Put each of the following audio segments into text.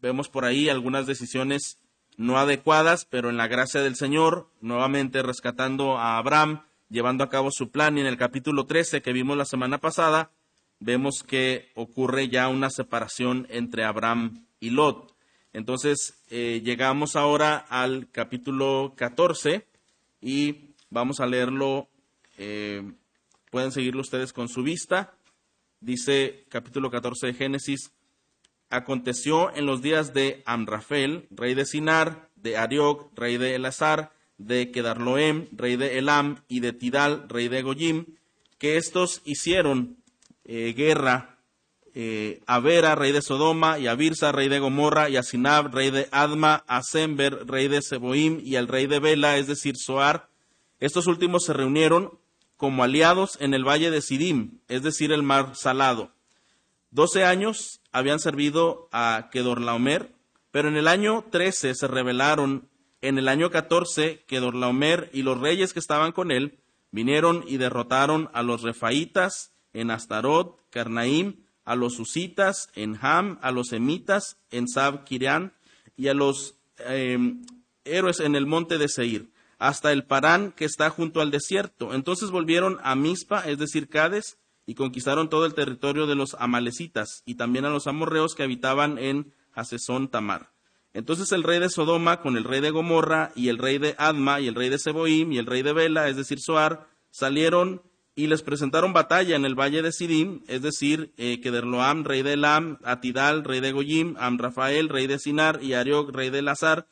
vemos por ahí algunas decisiones no adecuadas, pero en la gracia del Señor, nuevamente rescatando a Abraham, llevando a cabo su plan, y en el capítulo 13 que vimos la semana pasada, vemos que ocurre ya una separación entre Abraham y Lot. Entonces, eh, llegamos ahora al capítulo 14 y vamos a leerlo. Eh, pueden seguirlo ustedes con su vista. Dice capítulo 14 de Génesis, aconteció en los días de Amrafel, rey de Sinar, de Ariok, rey de Elazar, de Kedarloem, rey de Elam, y de Tidal, rey de Goyim, que estos hicieron eh, guerra eh, a Vera, rey de Sodoma, y a Birsa, rey de Gomorra, y a Sinab, rey de Adma, a Sember, rey de Seboim, y al rey de Bela, es decir, Soar. Estos últimos se reunieron como aliados en el valle de Sidim, es decir, el mar salado. Doce años habían servido a Kedorlaomer, pero en el año 13 se rebelaron. En el año 14, Kedorlaomer y los reyes que estaban con él vinieron y derrotaron a los refaitas en Astarot, Carnaim, a los usitas en Ham, a los emitas en Sab y a los em, héroes en el monte de Seir, hasta el Parán que está junto al desierto. Entonces volvieron a Mispa, es decir, Cades, y conquistaron todo el territorio de los amalecitas y también a los amorreos que habitaban en Hasesón Tamar. Entonces el rey de Sodoma con el rey de Gomorra y el rey de Adma y el rey de Seboim y el rey de Bela, es decir, Soar, salieron y les presentaron batalla en el valle de Sidim, es decir, eh, Kederloam, rey de Elam, Atidal, rey de Goyim, Amrafael, rey de Sinar y Ariok, rey de Lazar,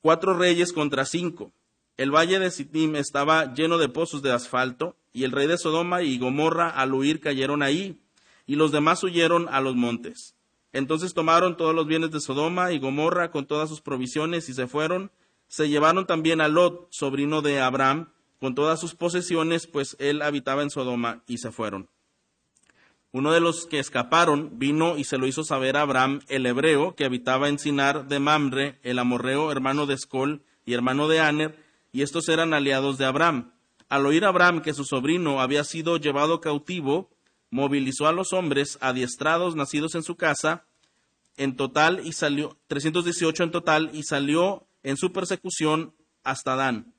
cuatro reyes contra cinco. El valle de Sidim estaba lleno de pozos de asfalto, y el rey de Sodoma y Gomorra al huir cayeron ahí, y los demás huyeron a los montes. Entonces tomaron todos los bienes de Sodoma y Gomorra con todas sus provisiones y se fueron. Se llevaron también a Lot, sobrino de Abraham, con todas sus posesiones, pues él habitaba en Sodoma, y se fueron. Uno de los que escaparon vino y se lo hizo saber a Abraham, el hebreo, que habitaba en Sinar de Mamre, el amorreo, hermano de Escol y hermano de Aner, y estos eran aliados de Abraham. Al oír Abraham que su sobrino había sido llevado cautivo, movilizó a los hombres adiestrados nacidos en su casa, en total y salió 318 en total y salió en su persecución hasta Dan.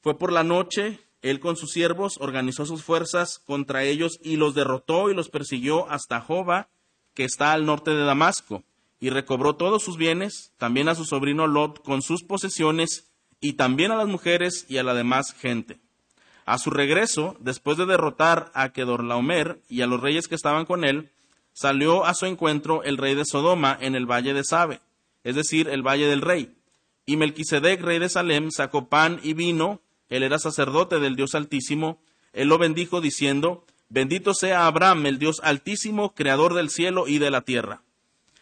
Fue por la noche, él con sus siervos organizó sus fuerzas contra ellos y los derrotó y los persiguió hasta Joba, que está al norte de Damasco, y recobró todos sus bienes, también a su sobrino Lot con sus posesiones, y también a las mujeres y a la demás gente. A su regreso, después de derrotar a Kedorlaomer y a los reyes que estaban con él, salió a su encuentro el rey de Sodoma en el valle de Sabe, es decir, el valle del rey. Y Melquisedec, rey de Salem, sacó pan y vino, él era sacerdote del Dios Altísimo, él lo bendijo diciendo, Bendito sea Abraham, el Dios Altísimo, creador del cielo y de la tierra.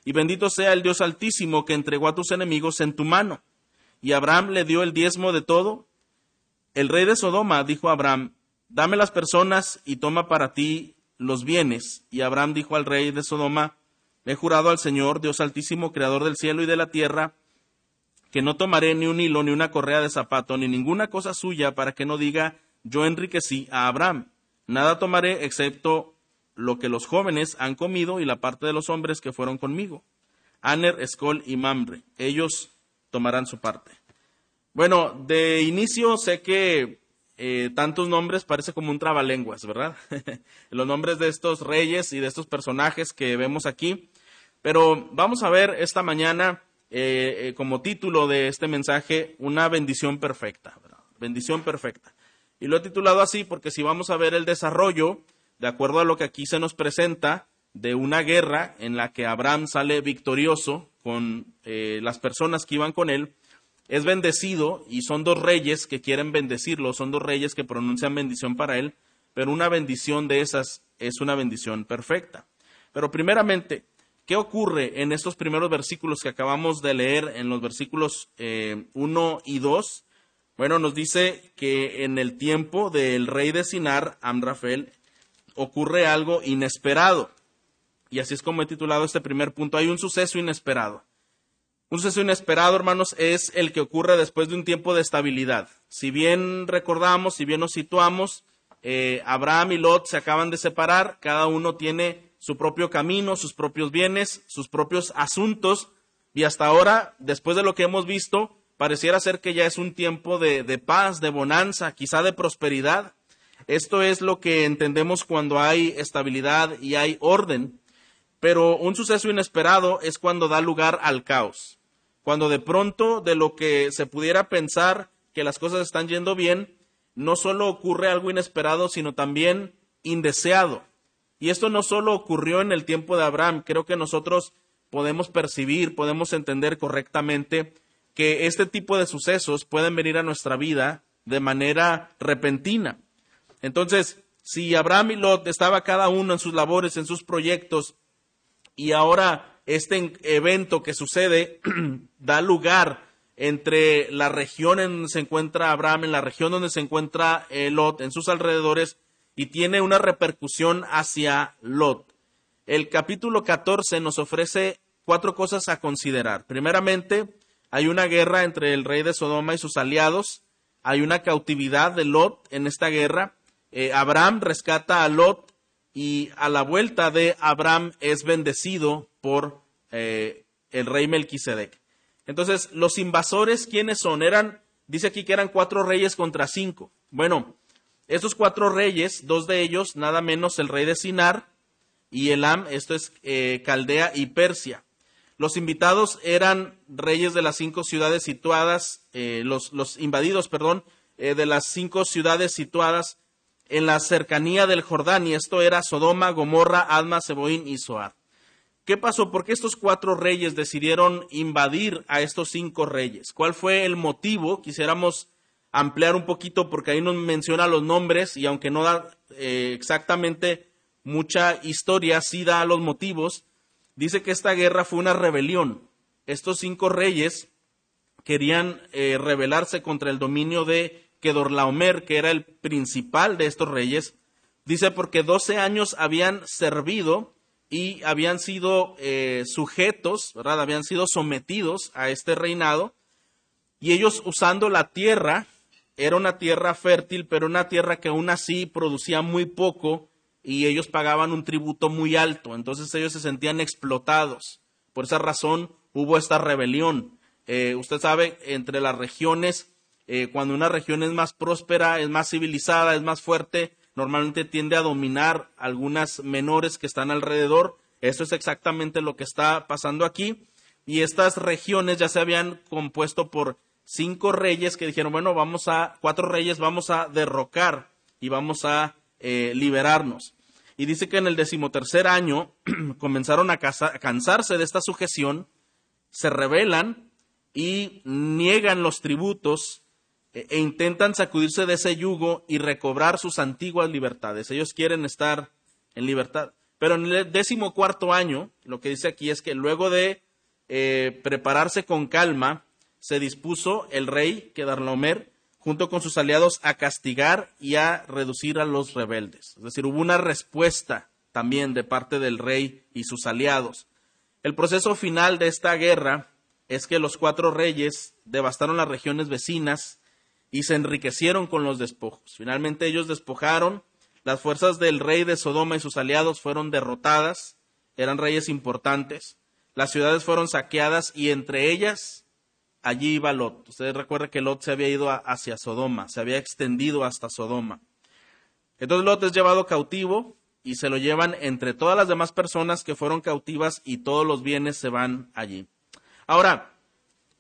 Y bendito sea el Dios Altísimo que entregó a tus enemigos en tu mano. Y Abraham le dio el diezmo de todo, el rey de Sodoma dijo a Abraham, dame las personas y toma para ti los bienes. Y Abraham dijo al rey de Sodoma, he jurado al Señor, Dios altísimo, creador del cielo y de la tierra, que no tomaré ni un hilo, ni una correa de zapato, ni ninguna cosa suya para que no diga, yo enriquecí a Abraham. Nada tomaré excepto lo que los jóvenes han comido y la parte de los hombres que fueron conmigo. Aner, Escol y Mamre. Ellos tomarán su parte. Bueno, de inicio sé que eh, tantos nombres parece como un trabalenguas, ¿verdad? Los nombres de estos reyes y de estos personajes que vemos aquí. Pero vamos a ver esta mañana eh, eh, como título de este mensaje una bendición perfecta, bendición perfecta. Y lo he titulado así porque si vamos a ver el desarrollo, de acuerdo a lo que aquí se nos presenta, de una guerra en la que Abraham sale victorioso con las personas que iban con él, es bendecido y son dos reyes que quieren bendecirlo, son dos reyes que pronuncian bendición para él, pero una bendición de esas es una bendición perfecta. Pero primeramente, ¿qué ocurre en estos primeros versículos que acabamos de leer, en los versículos 1 eh, y 2? Bueno, nos dice que en el tiempo del rey de Sinar, Amrafel, ocurre algo inesperado. Y así es como he titulado este primer punto. Hay un suceso inesperado. Un suceso inesperado, hermanos, es el que ocurre después de un tiempo de estabilidad. Si bien recordamos, si bien nos situamos, eh, Abraham y Lot se acaban de separar, cada uno tiene su propio camino, sus propios bienes, sus propios asuntos, Y hasta ahora, después de lo que hemos visto, pareciera ser que ya es un tiempo de, de paz, de bonanza, quizá de prosperidad. Esto es lo que entendemos cuando hay estabilidad y hay orden. Pero un suceso inesperado es cuando da lugar al caos. Cuando de pronto de lo que se pudiera pensar que las cosas están yendo bien, no solo ocurre algo inesperado, sino también indeseado. Y esto no solo ocurrió en el tiempo de Abraham, creo que nosotros podemos percibir, podemos entender correctamente que este tipo de sucesos pueden venir a nuestra vida de manera repentina. Entonces, si Abraham y Lot estaba cada uno en sus labores, en sus proyectos, y ahora este evento que sucede da lugar entre la región en donde se encuentra Abraham, en la región donde se encuentra Lot, en sus alrededores, y tiene una repercusión hacia Lot. El capítulo 14 nos ofrece cuatro cosas a considerar. Primeramente, hay una guerra entre el rey de Sodoma y sus aliados, hay una cautividad de Lot en esta guerra, eh, Abraham rescata a Lot y a la vuelta de Abraham es bendecido por eh, el rey Melquisedec. Entonces, los invasores, ¿quiénes son? Eran, dice aquí que eran cuatro reyes contra cinco. Bueno, estos cuatro reyes, dos de ellos, nada menos el rey de Sinar y Elam, esto es eh, Caldea y Persia. Los invitados eran reyes de las cinco ciudades situadas, los, los, invadidos, perdón, de las cinco ciudades situadas en la cercanía del Jordán, y esto era Sodoma, Gomorra, Alma, Seboín y Zoar. ¿Qué pasó? ¿Por qué estos cuatro reyes decidieron invadir a estos cinco reyes? ¿Cuál fue el motivo? Quisiéramos ampliar un poquito porque ahí nos menciona los nombres y aunque no da eh, exactamente mucha historia, sí da los motivos. Dice que esta guerra fue una rebelión. Estos cinco reyes querían eh, rebelarse contra el dominio de que Dorlaomer, que era el principal de estos reyes, dice porque doce años habían servido y habían sido eh, sujetos, ¿verdad? Habían sido sometidos a este reinado y ellos usando la tierra, era una tierra fértil, pero una tierra que aún así producía muy poco y ellos pagaban un tributo muy alto, entonces ellos se sentían explotados. Por esa razón hubo esta rebelión. Eh, usted sabe, entre las regiones eh, cuando una región es más próspera, es más civilizada, es más fuerte, normalmente tiende a dominar algunas menores que están alrededor. Eso es exactamente lo que está pasando aquí. Y estas regiones ya se habían compuesto por cinco reyes que dijeron, bueno, vamos a, cuatro reyes, vamos a derrocar y vamos a eh, liberarnos. Y dice que en el decimotercer año comenzaron a cansarse de esta sujeción, se rebelan y niegan los tributos e, e intentan sacudirse de ese yugo y recobrar sus antiguas libertades. Ellos quieren estar en libertad. Pero en el décimo cuarto año, lo que dice aquí es que luego de eh, prepararse con calma, se dispuso el rey Kedarlomer, junto con sus aliados, a castigar y a reducir a los rebeldes. Es decir, hubo una respuesta también de parte del rey y sus aliados. El proceso final de esta guerra es que los cuatro reyes devastaron las regiones vecinas y se enriquecieron con los despojos. Finalmente ellos despojaron, las fuerzas del rey de Sodoma y sus aliados fueron derrotadas, eran reyes importantes, las ciudades fueron saqueadas y entre ellas allí iba Lot. Ustedes recuerdan que Lot se había ido hacia Sodoma, se había extendido hasta Sodoma. Entonces Lot es llevado cautivo y se lo llevan entre todas las demás personas que fueron cautivas y todos los bienes se van allí. Ahora,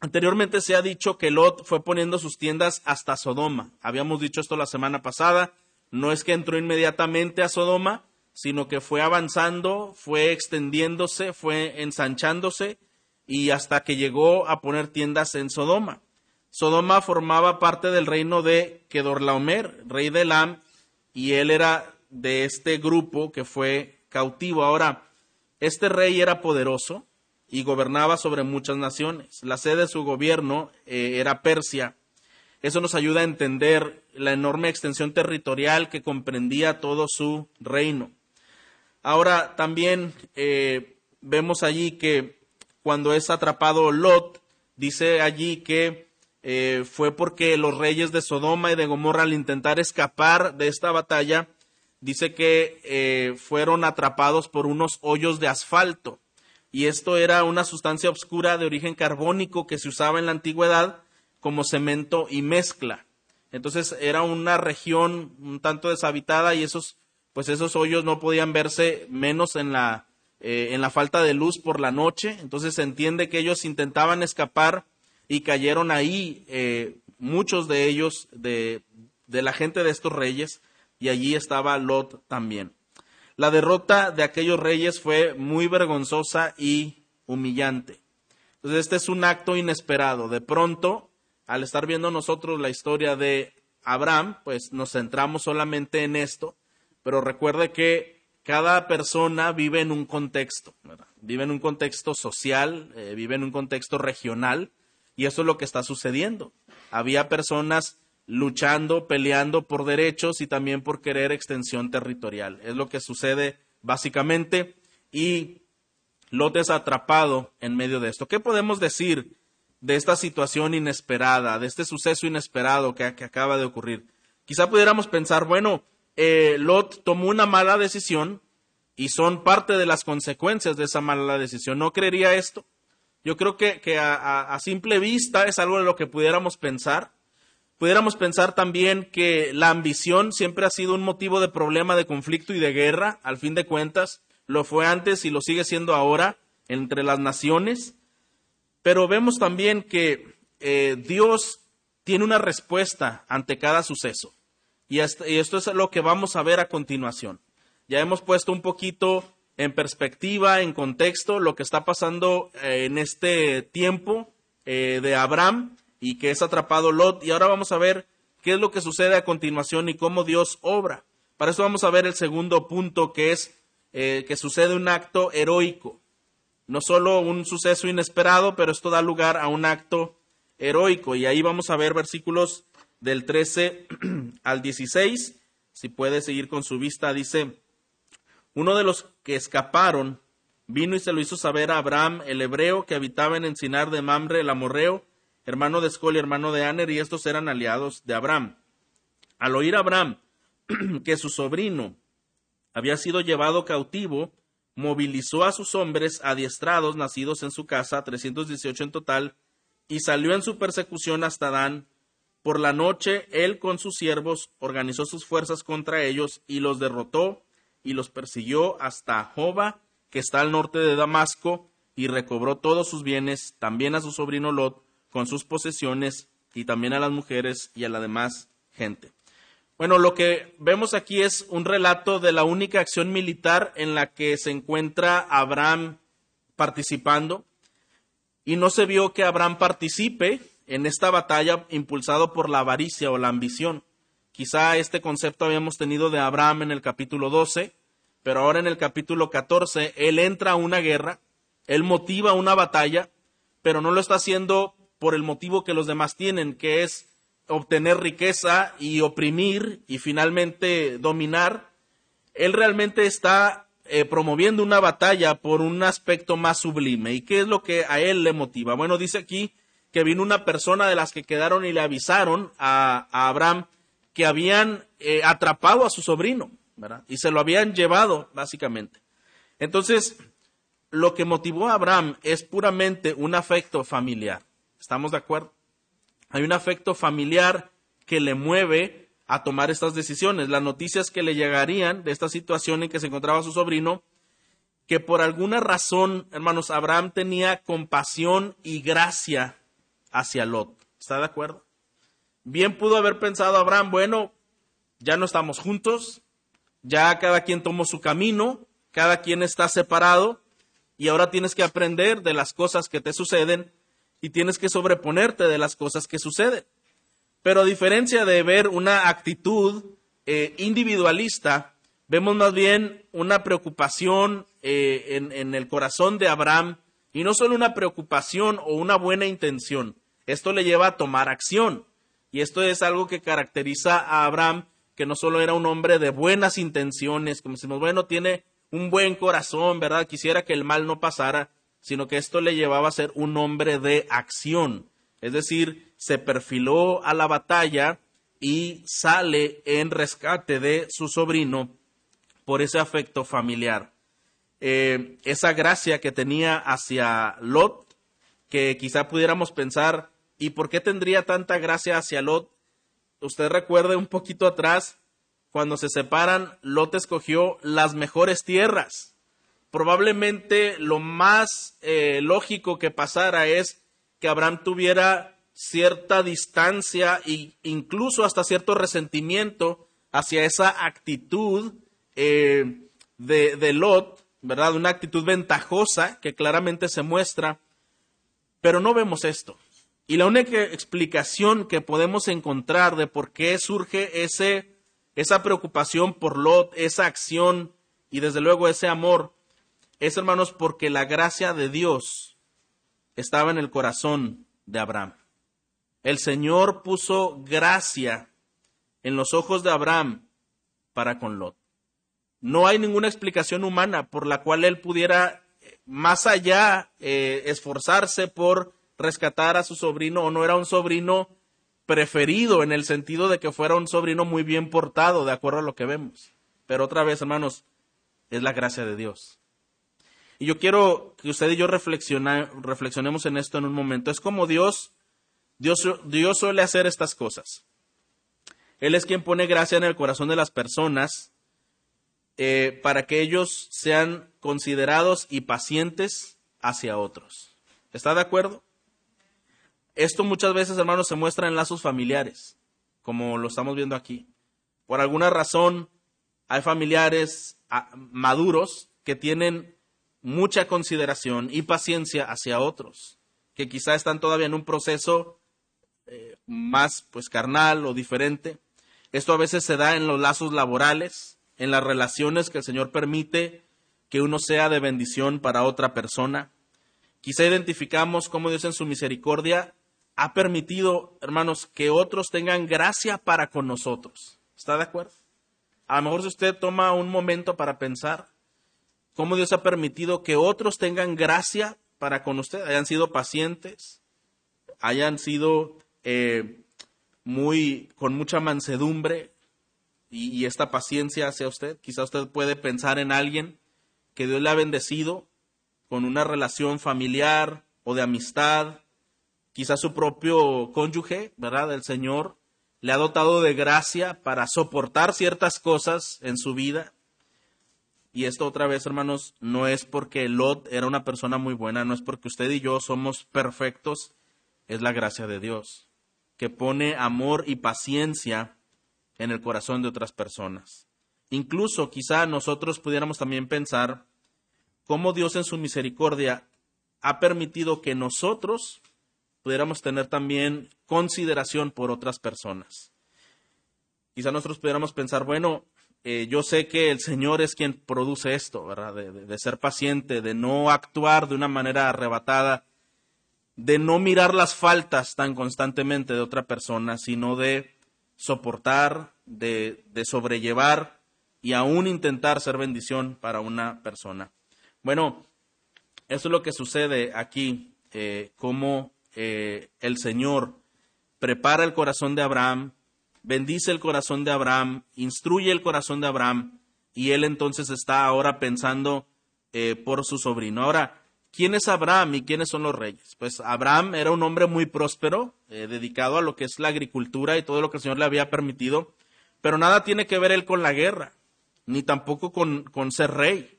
Anteriormente se ha dicho que Lot fue poniendo sus tiendas hasta Sodoma. Habíamos dicho esto la semana pasada. No es que entró inmediatamente a Sodoma, sino que fue avanzando, fue extendiéndose, fue ensanchándose y hasta que llegó a poner tiendas en Sodoma. Sodoma formaba parte del reino de Kedorlaomer, rey de Elam, y él era de este grupo que fue cautivo. Ahora, este rey era poderoso, y gobernaba sobre muchas naciones. La sede de su gobierno eh, era Persia. Eso nos ayuda a entender la enorme extensión territorial que comprendía todo su reino. Ahora también eh, vemos allí que cuando es atrapado Lot, dice allí que eh, fue porque los reyes de Sodoma y de Gomorra al intentar escapar de esta batalla, dice que fueron atrapados por unos hoyos de asfalto. Y esto era una sustancia oscura de origen carbónico que se usaba en la antigüedad como cemento y mezcla. Entonces era una región un tanto deshabitada y esos, pues esos hoyos no podían verse menos en la, eh, en la falta de luz por la noche. Entonces se entiende que ellos intentaban escapar y cayeron ahí eh, muchos de ellos de, de la gente de estos reyes y allí estaba Lot también. La derrota de aquellos reyes fue muy vergonzosa y humillante. Entonces este es un acto inesperado. De pronto, al estar viendo nosotros la historia de Abraham, pues nos centramos solamente en esto, pero recuerde que cada persona vive en un contexto, vive en un contexto social, eh, vive en un contexto regional, y eso es lo que está sucediendo. Había personas luchando, peleando por derechos y también por querer extensión territorial. Es lo que sucede básicamente y Lot es atrapado en medio de esto. ¿Qué podemos decir de esta situación inesperada, de este suceso inesperado que, acaba de ocurrir? Quizá pudiéramos pensar, bueno, eh, Lot tomó una mala decisión y son parte de las consecuencias de esa mala decisión. ¿No creería esto? Yo creo que, a simple vista es algo de lo que pudiéramos pensar Pudiéramos pensar también que la ambición siempre ha sido un motivo de problema, de conflicto y de guerra, al fin de cuentas, lo fue antes y lo sigue siendo ahora entre las naciones. Pero vemos también que eh, Dios tiene una respuesta ante cada suceso. Y esto es lo que vamos a ver a continuación. Ya hemos puesto un poquito en perspectiva, en contexto, lo que está pasando eh, en este tiempo eh, de Abraham y que es atrapado Lot. Y ahora vamos a ver qué es lo que sucede a continuación y cómo Dios obra. Para eso vamos a ver el segundo punto, que es eh, que sucede un acto heroico. No solo un suceso inesperado, pero esto da lugar a un acto heroico. Y ahí vamos a ver versículos del 13 al 16. Si puede seguir con su vista, dice, uno de los que escaparon vino y se lo hizo saber a Abraham, el hebreo, que habitaba en Encinar de Mamre, el amorreo, hermano de Escol y hermano de Aner, y estos eran aliados de Abraham. Al oír Abraham que su sobrino había sido llevado cautivo, movilizó a sus hombres adiestrados nacidos en su casa, 318 en total, y salió en su persecución hasta Dan. Por la noche, él con sus siervos organizó sus fuerzas contra ellos y los derrotó y los persiguió hasta Joba, que está al norte de Damasco, y recobró todos sus bienes, también a su sobrino Lot, con sus posesiones y también a las mujeres y a la demás gente. Bueno, lo que vemos aquí es un relato de la única acción militar en la que se encuentra Abraham participando y no se vio que Abraham participe en esta batalla impulsado por la avaricia o la ambición. Quizá este concepto habíamos tenido de Abraham en el capítulo 12, pero ahora en el capítulo 14 él entra a una guerra, él motiva una batalla, pero no lo está haciendo por el motivo que los demás tienen, que es obtener riqueza y oprimir y finalmente dominar, él realmente está eh, promoviendo una batalla por un aspecto más sublime. ¿Y qué es lo que a él le motiva? Bueno, dice aquí que vino una persona de las que quedaron y le avisaron a, Abraham que habían eh, atrapado a su sobrino. Y se lo habían llevado, básicamente. Entonces, lo que motivó a Abraham es puramente un afecto familiar. ¿Estamos de acuerdo? Hay un afecto familiar que le mueve a tomar estas decisiones. Las noticias que le llegarían de esta situación en que se encontraba su sobrino, que por alguna razón, hermanos, Abraham tenía compasión y gracia hacia Lot. ¿Está de acuerdo? Bien pudo haber pensado Abraham, bueno, ya no estamos juntos, ya cada quien tomó su camino, cada quien está separado y ahora tienes que aprender de las cosas que te suceden y tienes que sobreponerte de las cosas que suceden. Pero a diferencia de ver una actitud eh, individualista, vemos más bien una preocupación eh, en, en el corazón de Abraham y no solo una preocupación o una buena intención, esto le lleva a tomar acción. Y esto es algo que caracteriza a Abraham, que no solo era un hombre de buenas intenciones, como decimos, bueno, tiene un buen corazón, ¿verdad? Quisiera que el mal no pasara, sino que esto le llevaba a ser un hombre de acción. Es decir, se perfiló a la batalla y sale en rescate de su sobrino por ese afecto familiar. eh, esa gracia que tenía hacia Lot, que quizá pudiéramos pensar, ¿y por qué tendría tanta gracia hacia Lot? Usted recuerde un poquito atrás, cuando se separan, Lot escogió las mejores tierras. Probablemente lo más eh, lógico que pasara es que Abraham tuviera cierta distancia e incluso hasta cierto resentimiento hacia esa actitud eh, de, Lot, ¿verdad? Una actitud ventajosa que claramente se muestra, pero no vemos esto. Y la única explicación que podemos encontrar de por qué surge ese, esa preocupación por Lot, esa acción y desde luego ese amor, es hermanos porque la gracia de Dios estaba en el corazón de Abraham. El Señor puso gracia en los ojos de Abraham para con Lot. No hay ninguna explicación humana por la cual él pudiera más allá eh, esforzarse por rescatar a su sobrino o no era un sobrino preferido en el sentido de que fuera un sobrino muy bien portado, de acuerdo a lo que vemos. Pero otra vez, hermanos, es la gracia de Dios. Y yo quiero que usted y yo reflexionemos en esto en un momento. Es como Dios, Dios, Dios suele hacer estas cosas. Él es quien pone gracia en el corazón de las personas eh, para que ellos sean considerados y pacientes hacia otros. ¿Está de acuerdo? Esto muchas veces, hermanos, se muestra en lazos familiares, como lo estamos viendo aquí. Por alguna razón, hay familiares ah, maduros que tienen mucha consideración y paciencia hacia otros, que quizá están todavía en un proceso eh, más pues carnal o diferente. Esto a veces se da en los lazos laborales, en las relaciones que el Señor permite que uno sea de bendición para otra persona. Quizá identificamos cómo Dios en su misericordia ha permitido, hermanos, que otros tengan gracia para con nosotros. ¿Está de acuerdo? A lo mejor si usted toma un momento para pensar cómo Dios ha permitido que otros tengan gracia para con usted, hayan sido pacientes, hayan sido eh, muy con mucha mansedumbre y, esta paciencia hacia usted. Quizá usted puede pensar en alguien que Dios le ha bendecido con una relación familiar o de amistad quizás su propio cónyuge, ¿verdad? El Señor le ha dotado de gracia para soportar ciertas cosas en su vida. Y esto otra vez, hermanos, no es porque Lot era una persona muy buena, no es porque usted y yo somos perfectos, es la gracia de Dios, que pone amor y paciencia en el corazón de otras personas. Incluso quizá nosotros pudiéramos también pensar cómo Dios en su misericordia ha permitido que nosotros pudiéramos tener también consideración por otras personas. Quizá nosotros pudiéramos pensar, bueno, eh, yo sé que el Señor es quien produce esto, ¿verdad? De, ser paciente, de no actuar de una manera arrebatada, de no mirar las faltas tan constantemente de otra persona, sino de soportar, de, sobrellevar y aún intentar ser bendición para una persona. Bueno, eso es lo que sucede aquí, eh, como eh, el Señor prepara el corazón de Abraham, bendice el corazón de Abraham, instruye el corazón de Abraham, y él entonces está ahora pensando eh, por su sobrino. Ahora, ¿quién es Abraham y quiénes son los reyes? Pues Abraham era un hombre muy próspero, eh, dedicado a lo que es la agricultura y todo lo que el Señor le había permitido, pero nada tiene que ver él con la guerra, ni tampoco con, con ser rey.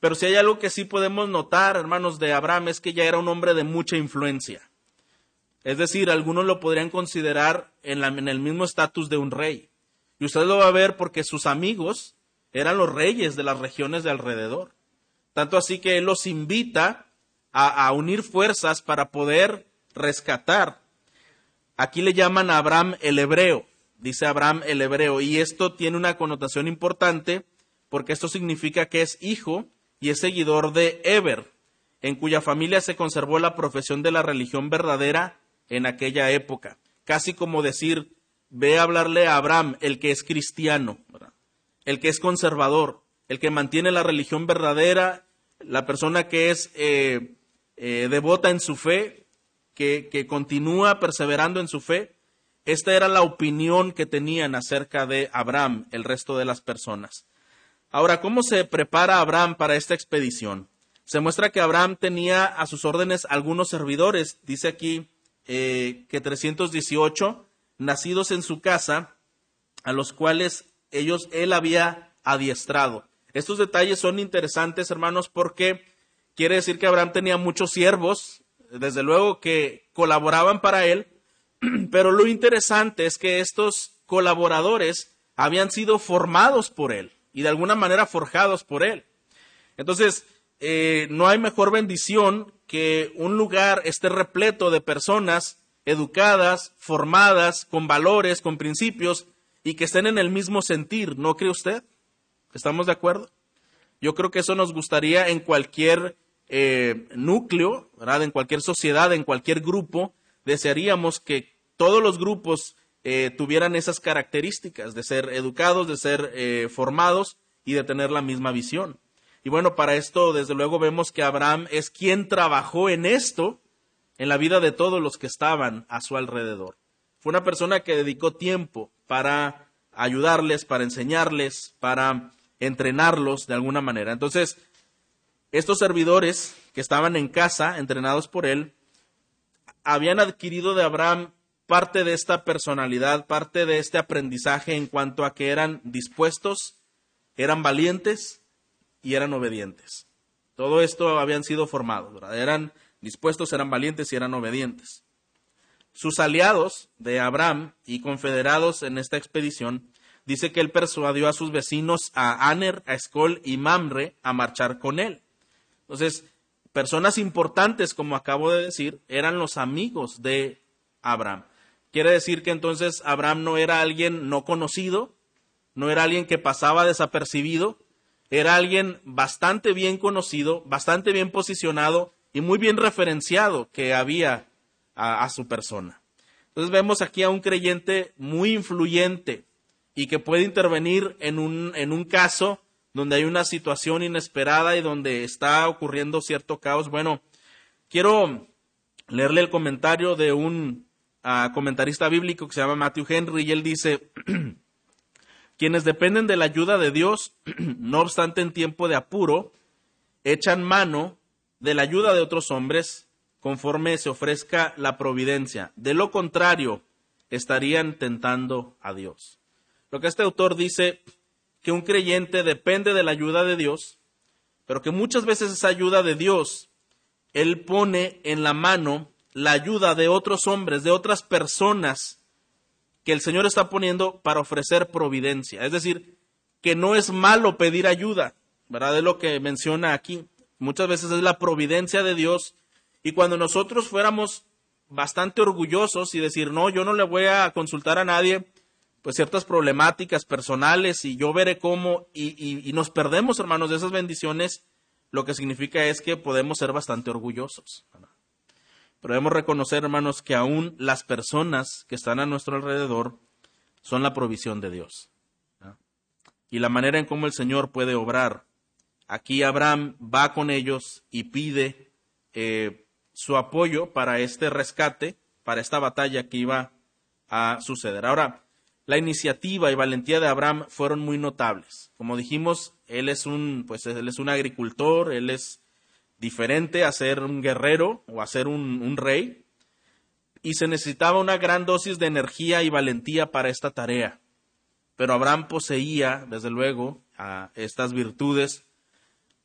Pero si hay algo que sí podemos notar, hermanos, de Abraham es que ya era un hombre de mucha influencia. Es decir, algunos lo podrían considerar en, el mismo estatus de un rey. Y usted lo va a ver porque sus amigos eran los reyes de las regiones de alrededor. Tanto así que él los invita a, a unir fuerzas para poder rescatar. Aquí le llaman a Abraham el hebreo, dice Abraham el hebreo, y esto tiene una connotación importante porque esto significa que es hijo y es seguidor de Eber, en cuya familia se conservó la profesión de la religión verdadera en aquella época. Casi como decir, ve a hablarle a Abraham, el que es cristiano, el que es conservador, el que mantiene la religión verdadera, la persona que es eh, eh, devota en su fe, que, que continúa perseverando en su fe. Esta era la opinión que tenían acerca de Abraham el resto de las personas. Ahora, ¿cómo se prepara Abraham para esta expedición? Se muestra que Abraham tenía a sus órdenes algunos servidores. Dice aquí eh, que 318 nacidos en su casa, a los cuales ellos él había adiestrado. Estos detalles son interesantes, hermanos, porque quiere decir que Abraham tenía muchos siervos, desde luego que colaboraban para él, pero lo interesante es que estos colaboradores habían sido formados por él y de alguna manera forjados por él. Entonces, eh, no hay mejor bendición que un lugar esté repleto de personas educadas, formadas, con valores, con principios y que estén en el mismo sentir, ¿no cree usted? ¿Estamos de acuerdo? Yo creo que eso nos gustaría en cualquier eh, núcleo. En cualquier sociedad, en cualquier grupo, desearíamos que todos los grupos eh, tuvieran esas características de ser educados, de ser eh, formados y de tener la misma visión. Y bueno, para esto, desde luego, vemos que Abraham es quien trabajó en esto en la vida de todos los que estaban a su alrededor. Fue una persona que dedicó tiempo para ayudarles, para enseñarles, para entrenarlos de alguna manera. Entonces, estos servidores que estaban en casa, entrenados por él, habían adquirido de Abraham parte de esta personalidad, parte de este aprendizaje en cuanto a que eran dispuestos, eran valientes y eran obedientes. Todo esto habían sido formados, eran dispuestos, eran valientes y eran obedientes. Sus aliados de Abraham y confederados en esta expedición, dice que él persuadió a sus vecinos, a Aner, a Escol y Mamre, a marchar con él. Entonces, personas importantes, como acabo de decir, eran los amigos de Abraham. Quiere decir que entonces Abraham no era alguien no conocido, no era alguien que pasaba desapercibido, era alguien bastante bien conocido, bastante bien posicionado y muy bien referenciado que había a, su persona. Entonces vemos aquí a un creyente muy influyente y que puede intervenir en un, en un caso donde hay una situación inesperada y donde está ocurriendo cierto caos. Bueno, quiero leerle el comentario de un ah, comentarista bíblico que se llama Matthew Henry y él dice, quienes dependen de la ayuda de Dios, no obstante en tiempo de apuro, echan mano de la ayuda de otros hombres conforme se ofrezca la providencia. De lo contrario, estarían tentando a Dios. Lo que este autor dice, que un creyente depende de la ayuda de Dios, pero que muchas veces esa ayuda de Dios, Él pone en la mano la ayuda de otros hombres, de otras personas que el Señor está poniendo para ofrecer providencia. Es decir, que no es malo pedir ayuda, ¿verdad? Es lo que menciona aquí muchas veces es la providencia de Dios. Y cuando nosotros fuéramos bastante orgullosos y decir, no, yo no le voy a consultar a nadie, pues ciertas problemáticas personales y yo veré cómo, y, y nos perdemos, hermanos, de esas bendiciones, lo que significa es que podemos ser bastante orgullosos. Pero debemos reconocer, hermanos, que aún las personas que están a nuestro alrededor son la provisión de Dios. Y la manera en cómo el Señor puede obrar Aquí Abraham va con ellos y pide eh, su apoyo para este rescate, para esta batalla que iba a suceder. Ahora, la iniciativa y valentía de Abraham fueron muy notables. Como dijimos, él es un, pues él es un agricultor, él es diferente a ser un guerrero o a ser un, un rey, y se necesitaba una gran dosis de energía y valentía para esta tarea. Pero Abraham poseía, desde luego, estas virtudes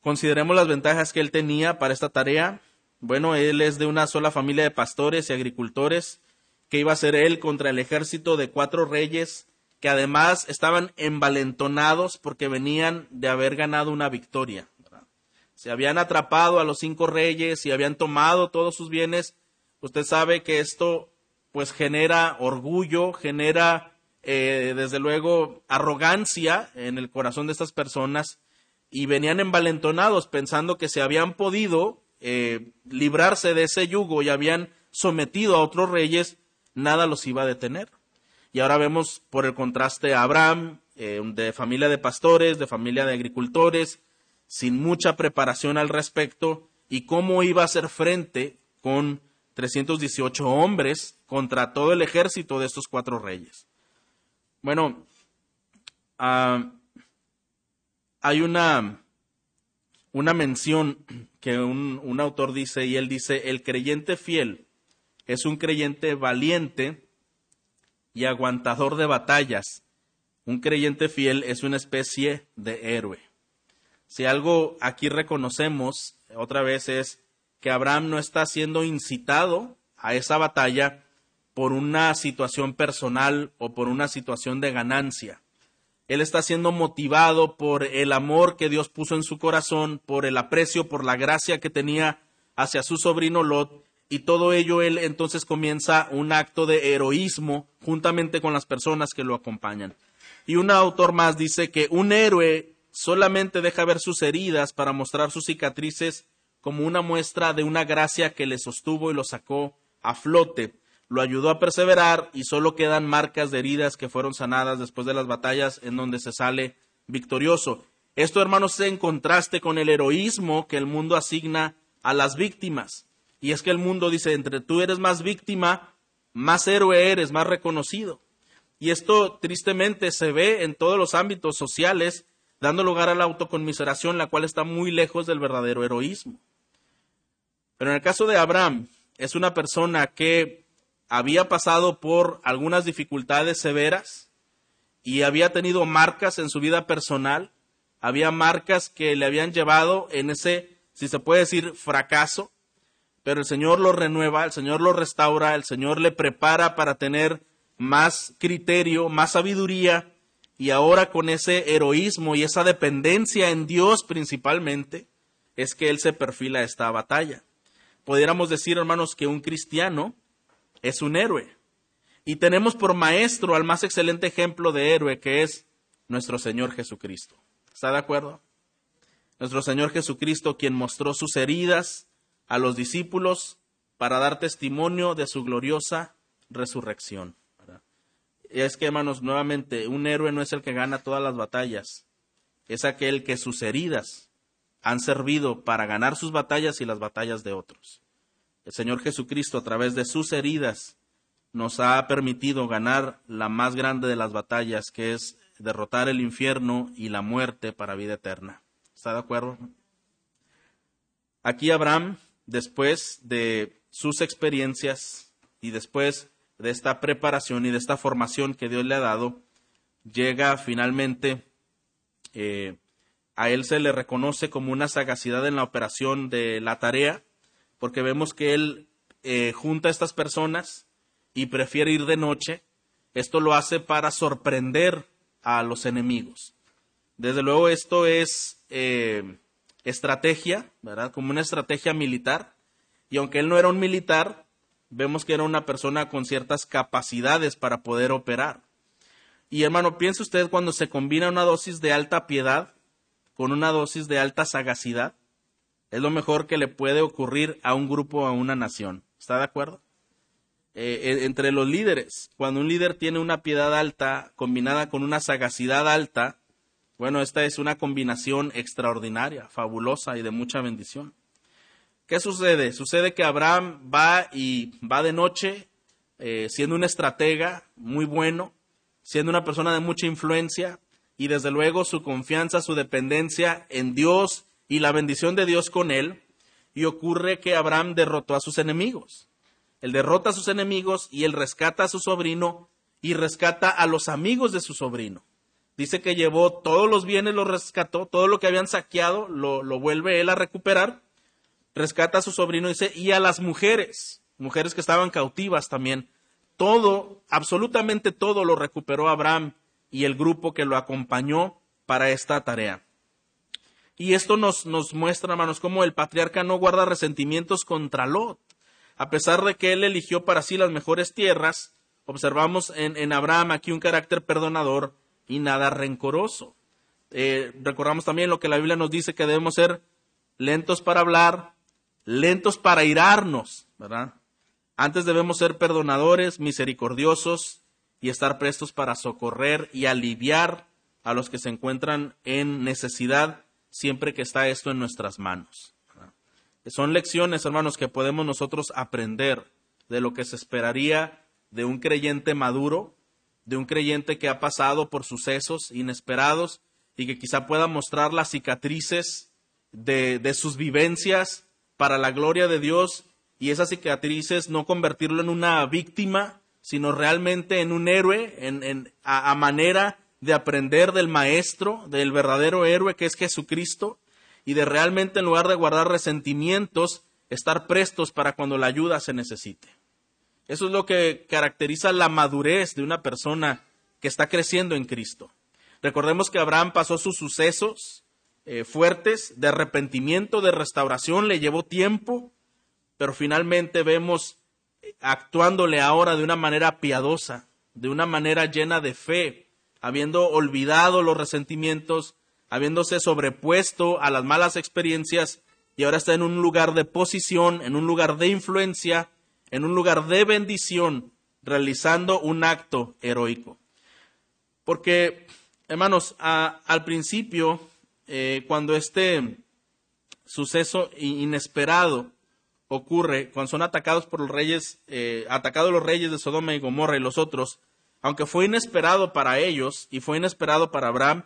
Consideremos las ventajas que él tenía para esta tarea. Bueno, él es de una sola familia de pastores y agricultores que iba a ser él contra el ejército de cuatro reyes que además estaban envalentonados porque venían de haber ganado una victoria. Se habían atrapado a los cinco reyes y habían tomado todos sus bienes. Usted sabe que esto pues genera orgullo, genera eh, desde luego arrogancia en el corazón de estas personas y venían envalentonados pensando que se habían podido eh, librarse de ese yugo y habían sometido a otros reyes, nada los iba a detener. Y ahora vemos por el contraste a Abraham, eh, de familia de pastores, de familia de agricultores, sin mucha preparación al respecto, y cómo iba a hacer frente con 318 hombres contra todo el ejército de estos cuatro reyes. Bueno, uh, hay una, una mención que un autor dice, y él dice, el creyente fiel es un creyente valiente y aguantador de batallas. Un creyente fiel es una especie de héroe. Si algo aquí reconocemos, otra vez, es que Abraham no está siendo incitado a esa batalla por una situación personal o por una situación de ganancia. Él está siendo motivado por el amor que Dios puso en su corazón, por el aprecio, por la gracia que tenía hacia su sobrino Lot, y todo ello él entonces comienza un acto de heroísmo juntamente con las personas que lo acompañan. Y un autor más dice que un héroe solamente deja ver sus heridas para mostrar sus cicatrices como una muestra de una gracia que le sostuvo y lo sacó a flote, lo ayudó a perseverar y solo quedan marcas de heridas que fueron sanadas después de las batallas en donde se sale victorioso. Esto, hermanos, es en contraste con el heroísmo que el mundo asigna a las víctimas. Y es que el mundo dice, entre tú eres más víctima, más héroe eres, más reconocido. Y esto tristemente se ve en todos los ámbitos sociales, dando lugar a la autoconmiseración, la cual está muy lejos del verdadero heroísmo. Pero en el caso de Abraham, es una persona que había pasado por algunas dificultades severas y había tenido marcas en su vida personal, había marcas que le habían llevado en ese, si se puede decir, fracaso, pero el Señor lo renueva, el Señor lo restaura, el Señor le prepara para tener más criterio, más sabiduría, y ahora con ese heroísmo y esa dependencia en Dios principalmente, es que Él se perfila esta batalla. Pudiéramos decir, hermanos, que un cristiano es un héroe. Y tenemos por maestro al más excelente ejemplo de héroe que es nuestro Señor Jesucristo. ¿Está de acuerdo? Nuestro Señor Jesucristo, quien mostró sus heridas, a los discípulos para dar testimonio de su gloriosa resurrección. Es que, hermanos, nuevamente, un héroe no es el que gana todas las batallas, es aquel que sus heridas han servido para ganar sus batallas y las batallas de otros. El Señor Jesucristo, a través de sus heridas, nos ha permitido ganar la más grande de las batallas, que es derrotar el infierno y la muerte para vida eterna. ¿Está de acuerdo? Aquí Abraham después de sus experiencias y después de esta preparación y de esta formación que Dios le ha dado, llega finalmente, eh, a él se le reconoce como una sagacidad en la operación de la tarea, porque vemos que él eh, junta a estas personas y prefiere ir de noche. Esto lo hace para sorprender a los enemigos. Desde luego esto es eh, estrategia, ¿verdad? Como una estrategia militar. Y aunque él no era un militar, vemos que era una persona con ciertas capacidades para poder operar. Y hermano, piense usted cuando se combina una dosis de alta piedad con una dosis de alta sagacidad, es lo mejor que le puede ocurrir a un grupo o a una nación. ¿Está de acuerdo? Eh, eh, entre los líderes, cuando un líder tiene una piedad alta combinada con una sagacidad alta, bueno, esta es una combinación extraordinaria, fabulosa y de mucha bendición. ¿Qué sucede? Sucede que Abraham va y va de noche, eh, siendo un estratega muy bueno, siendo una persona de mucha influencia y desde luego su confianza, su dependencia en Dios y la bendición de Dios con él. Y ocurre que Abraham derrotó a sus enemigos. Él derrota a sus enemigos y él rescata a su sobrino y rescata a los amigos de su sobrino. Dice que llevó todos los bienes, los rescató, todo lo que habían saqueado, lo, lo vuelve él a recuperar. Rescata a su sobrino, dice, y a las mujeres, mujeres que estaban cautivas también. Todo, absolutamente todo lo recuperó Abraham y el grupo que lo acompañó para esta tarea. Y esto nos, nos muestra, hermanos, cómo el patriarca no guarda resentimientos contra Lot. A pesar de que él eligió para sí las mejores tierras, observamos en, en Abraham aquí un carácter perdonador y nada rencoroso. Eh, recordamos también lo que la Biblia nos dice que debemos ser lentos para hablar, lentos para irarnos, ¿verdad? Antes debemos ser perdonadores, misericordiosos y estar prestos para socorrer y aliviar a los que se encuentran en necesidad siempre que está esto en nuestras manos. Son lecciones, hermanos, que podemos nosotros aprender de lo que se esperaría de un creyente maduro de un creyente que ha pasado por sucesos inesperados y que quizá pueda mostrar las cicatrices de, de sus vivencias para la gloria de Dios y esas cicatrices no convertirlo en una víctima, sino realmente en un héroe, a, manera de aprender del maestro, del verdadero héroe que es Jesucristo, y de realmente en lugar de guardar resentimientos, estar prestos para cuando la ayuda se necesite. Eso es lo que caracteriza la madurez de una persona que está creciendo en Cristo. Recordemos que Abraham pasó sus sucesos eh, fuertes de arrepentimiento, de restauración, le llevó tiempo, pero finalmente vemos eh, actuándole ahora de una manera piadosa, de una manera llena de fe, habiendo olvidado los resentimientos, habiéndose sobrepuesto a las malas experiencias y ahora está en un lugar de posición, en un lugar de influencia, en un lugar de bendición, realizando un acto heroico. Porque, hermanos, al principio, eh, cuando este suceso inesperado ocurre cuando son atacados por los reyes, eh, atacados los reyes de Sodoma y Gomorra y los otros, aunque fue inesperado para ellos y fue inesperado para Abraham,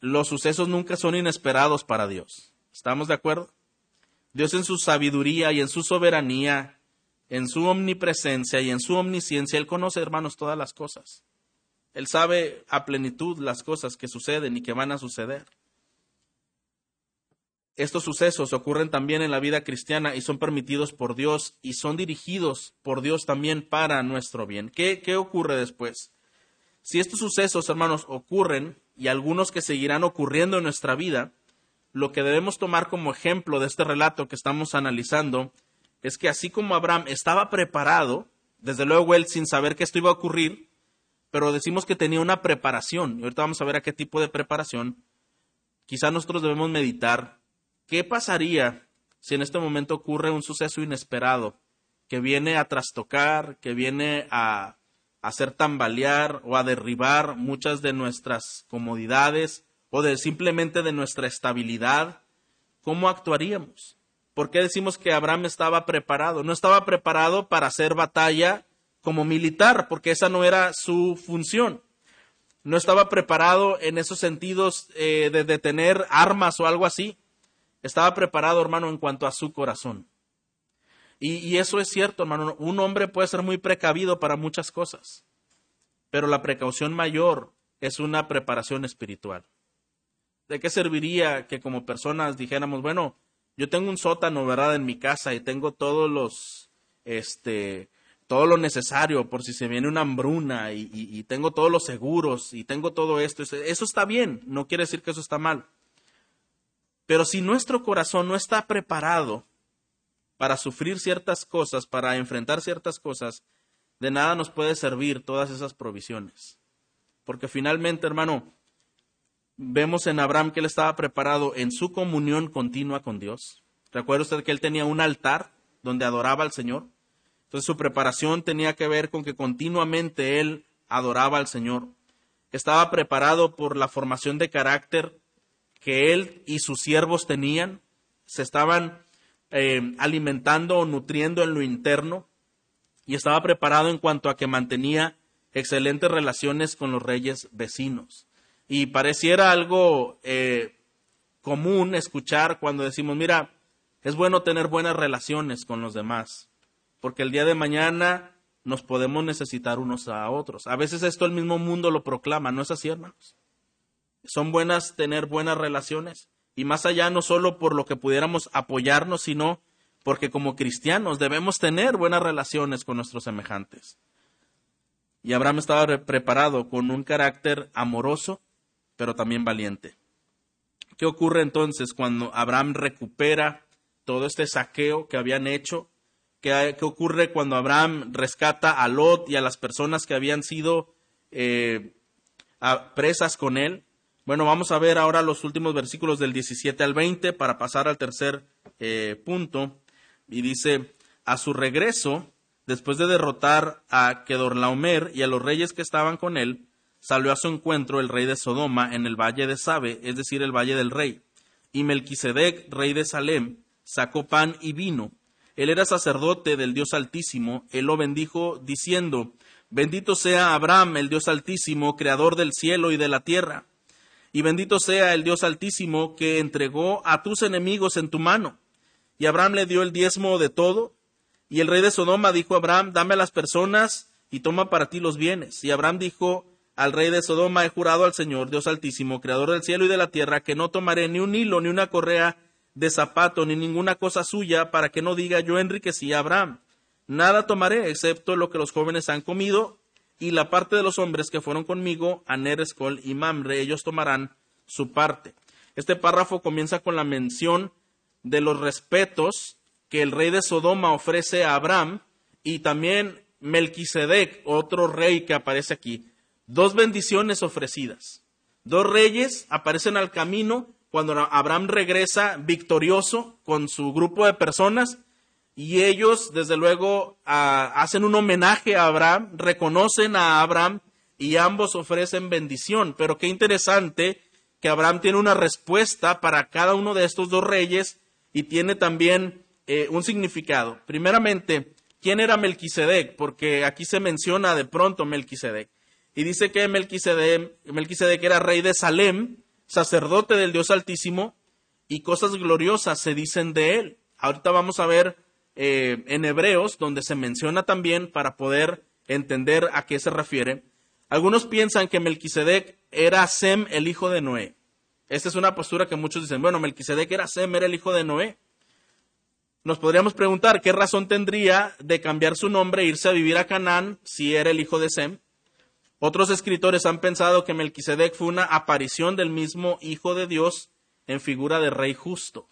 los sucesos nunca son inesperados para Dios. ¿Estamos de acuerdo? Dios en su sabiduría y en su soberanía, en su omnipresencia y en su omnisciencia, Él conoce, hermanos, todas las cosas. Él sabe a plenitud las cosas que suceden y que van a suceder. Estos sucesos ocurren también en la vida cristiana y son permitidos por Dios y son dirigidos por Dios también para nuestro bien. ¿Qué, qué ocurre después? Si estos sucesos, hermanos, ocurren y algunos que seguirán ocurriendo en nuestra vida, lo que debemos tomar como ejemplo de este relato que estamos analizando es que así como Abraham estaba preparado, desde luego él sin saber que esto iba a ocurrir, pero decimos que tenía una preparación, y ahorita vamos a ver a qué tipo de preparación, quizá nosotros debemos meditar ¿Qué pasaría si en este momento ocurre un suceso inesperado que viene a trastocar, que viene a hacer tambalear o a derribar muchas de nuestras comodidades o de simplemente de nuestra estabilidad? ¿Cómo actuaríamos? ¿Por qué decimos que Abraham estaba preparado? No estaba preparado para hacer batalla como militar, porque esa no era su función. No estaba preparado en esos sentidos eh, de, de tener armas o algo así. Estaba preparado, hermano, en cuanto a su corazón. Y, eso es cierto, hermano. Un hombre puede ser muy precavido para muchas cosas, pero la precaución mayor es una preparación espiritual. ¿De qué serviría que como personas dijéramos, bueno, yo tengo un sótano, ¿verdad?, en mi casa y tengo todos los, este, todo lo necesario por si se viene una hambruna y, y tengo todos los seguros y tengo todo esto. Eso está bien, no quiere decir que eso está mal. Pero si nuestro corazón no está preparado para sufrir ciertas cosas, para enfrentar ciertas cosas, de nada nos puede servir todas esas provisiones. Porque finalmente, hermano, vemos en Abraham que él estaba preparado en su comunión continua con Dios. ¿Recuerda usted que él tenía un altar donde adoraba al Señor? Entonces su preparación tenía que ver con que continuamente él adoraba al Señor. Estaba preparado por la formación de carácter que él y sus siervos tenían, se estaban eh, alimentando o nutriendo en lo interno y estaba preparado en cuanto a que mantenía excelentes relaciones con los reyes vecinos. Y pareciera algo eh, común escuchar cuando decimos, mira, es bueno tener buenas relaciones con los demás, porque el día de mañana nos podemos necesitar unos a otros. A veces esto el mismo mundo lo proclama, ¿no es así, hermanos? Son buenas tener buenas relaciones y más allá no solo por lo que pudiéramos apoyarnos, sino porque como cristianos debemos tener buenas relaciones con nuestros semejantes. Y Abraham estaba preparado con un carácter amoroso, pero también valiente. ¿Qué ocurre entonces cuando Abraham recupera todo este saqueo que habían hecho? ¿Qué, ocurre cuando Abraham rescata a Lot y a las personas que habían sido eh, presas con él? Bueno, vamos a ver ahora los últimos versículos del 17 al 20 para pasar al tercer eh, punto. Y dice, a su regreso, después de derrotar a Kedorlaomer y a los reyes que estaban con él, salió a su encuentro el rey de Sodoma en el valle de Sabe, es decir, el valle del rey. Y Melquisedec, rey de Salem, sacó pan y vino. Él era sacerdote del Dios Altísimo, él lo bendijo diciendo, Bendito sea Abraham, el Dios Altísimo, creador del cielo y de la tierra y bendito sea el Dios altísimo que entregó a tus enemigos en tu mano. Y Abraham le dio el diezmo de todo, y el rey de Sodoma dijo a Abraham, dame a las personas y toma para ti los bienes. Y Abraham dijo al rey de Sodoma, he jurado al Señor, Dios altísimo, creador del cielo y de la tierra, que no tomaré ni un hilo, ni una correa de zapato, ni ninguna cosa suya, para que no diga yo enriquecí a Abraham. Nada tomaré, excepto lo que los jóvenes han comido, y la parte de los hombres que fueron conmigo, Aner, Escol y Mamre, ellos tomarán su parte. Este párrafo comienza con la mención de los respetos que el rey de Sodoma ofrece a Abraham y también Melquisedec, otro rey que aparece aquí. Dos bendiciones ofrecidas. Dos reyes aparecen al camino cuando Abraham regresa victorioso con su grupo de personas y ellos, desde luego, hacen un homenaje a Abraham, reconocen a Abraham y ambos ofrecen bendición. Pero qué interesante que Abraham tiene una respuesta para cada uno de estos dos reyes y tiene también eh, un significado. Primeramente, ¿quién era Melquisedec? Porque aquí se menciona de pronto Melquisedec. Y dice que Melquisedec, Melquisedec era rey de Salem, sacerdote del Dios Altísimo, y cosas gloriosas se dicen de él. Ahorita vamos a ver eh, en Hebreos, donde se menciona también para poder entender a qué se refiere. Algunos piensan que Melquisedec era Sem, el hijo de Noé. Esta es una postura que muchos dicen, bueno, Melquisedec era Sem, era el hijo de Noé. Nos podríamos preguntar qué razón tendría de cambiar su nombre e irse a vivir a Canaán si era el hijo de Sem. Otros escritores han pensado que Melquisedec fue una aparición del mismo Hijo de Dios en figura de rey justo.